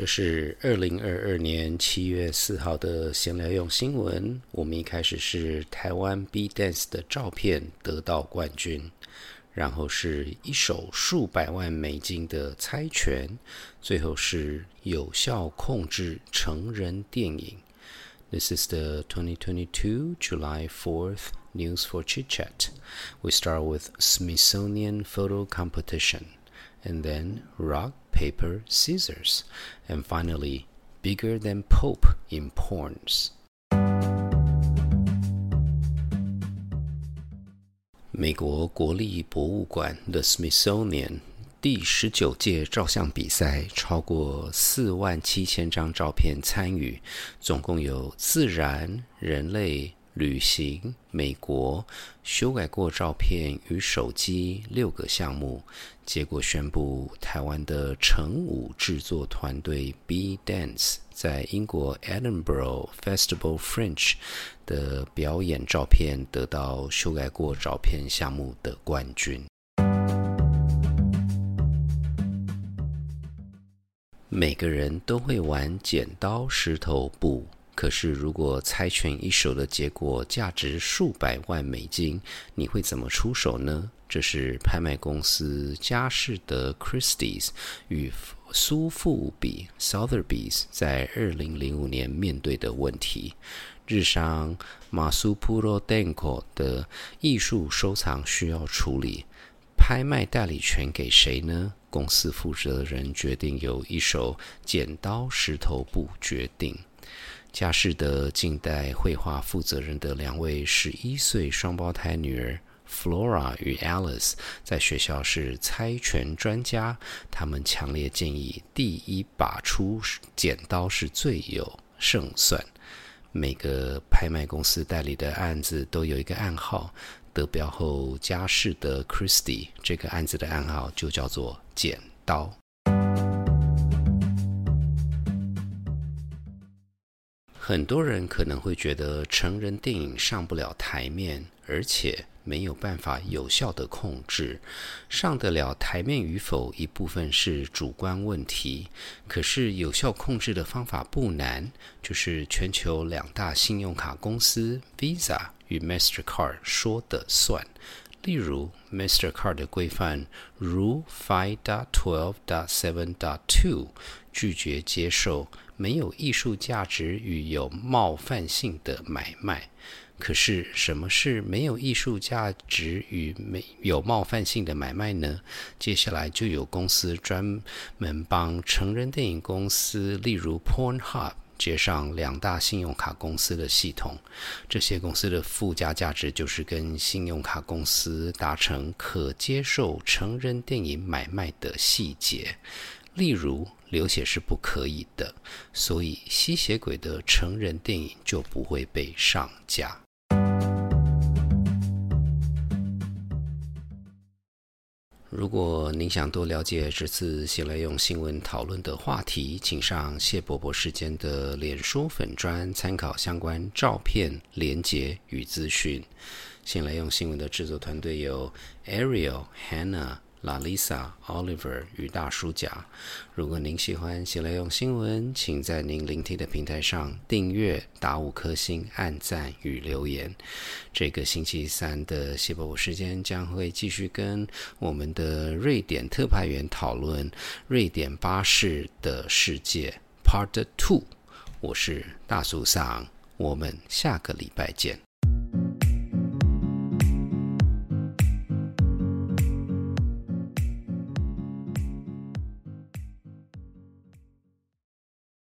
这是二零二二年七月四号的闲聊用新闻。我们一开始是台湾 B Dance 的照片得到冠军，然后是一首数百万美金的猜拳，最后是有效控制成人电影。This is the 2022 July 4th news for Chit Chat. We start with Smithsonian photo competition, and then rock paper, scissors, and finally, bigger than Pope in porns. 美国国立博物馆 （The Smithsonian） 第十九届照相比赛，超过四万七千张照片参与，总共有自然、人类。 旅行、美国修改过照片与手机六个项目，结果宣布台湾的成武制作团队 B Dance 在英国 Edinburgh Festival Fringe 的表演照片得到修改过照片项目的冠军。每个人都会玩剪刀石头布。可是，如果猜拳一手的结果价值数百万美金，你会怎么出手呢？这是拍卖公司佳士得 Christie's 与苏富比 Sotheby's 在二零零五年面对的问题。日商马苏普罗 Denko 的艺术收藏需要处理，拍卖代理权给谁呢？公司负责人决定由一手剪刀石头布决定。佳士得近代绘画负责人的两位十一岁双胞胎女儿 Flora 与 Alice 在学校是猜拳专家，他们强烈建议第一把出剪刀是最有胜算。每个拍卖公司代理的案子都有一个暗号，得标后佳士得 Christie 这个案子的暗号就叫做剪刀。很多人可能会觉得成人电影上不了台面，而且没有办法有效的控制。上得了台面与否，一部分是主观问题。可是有效控制的方法不难，就是全球两大信用卡公司 Visa 与 Mastercard 说的算。例如，Mastercard 的规范如 Five.Twelve.Seven.Two 拒绝接受。没有艺术价值与有冒犯性的买卖。可是，什么是没有艺术价值与没有冒犯性的买卖呢？接下来就有公司专门帮成人电影公司，例如 Pornhub，接上两大信用卡公司的系统。这些公司的附加价值就是跟信用卡公司达成可接受成人电影买卖的细节，例如。流血是不可以的，所以吸血鬼的成人电影就不会被上架。如果您想多了解这次先来用新闻讨论的话题，请上谢伯伯时间的脸书粉专参考相关照片、连结与资讯。先来用新闻的制作团队有 Ariel、Hannah。拉丽莎、Oliver 与大叔甲。如果您喜欢喜来用新闻，请在您聆听的平台上订阅、打五颗星、按赞与留言。这个星期三的谢伯伯时间将会继续跟我们的瑞典特派员讨论瑞典巴士的世界 Part Two。我是大叔桑，我们下个礼拜见。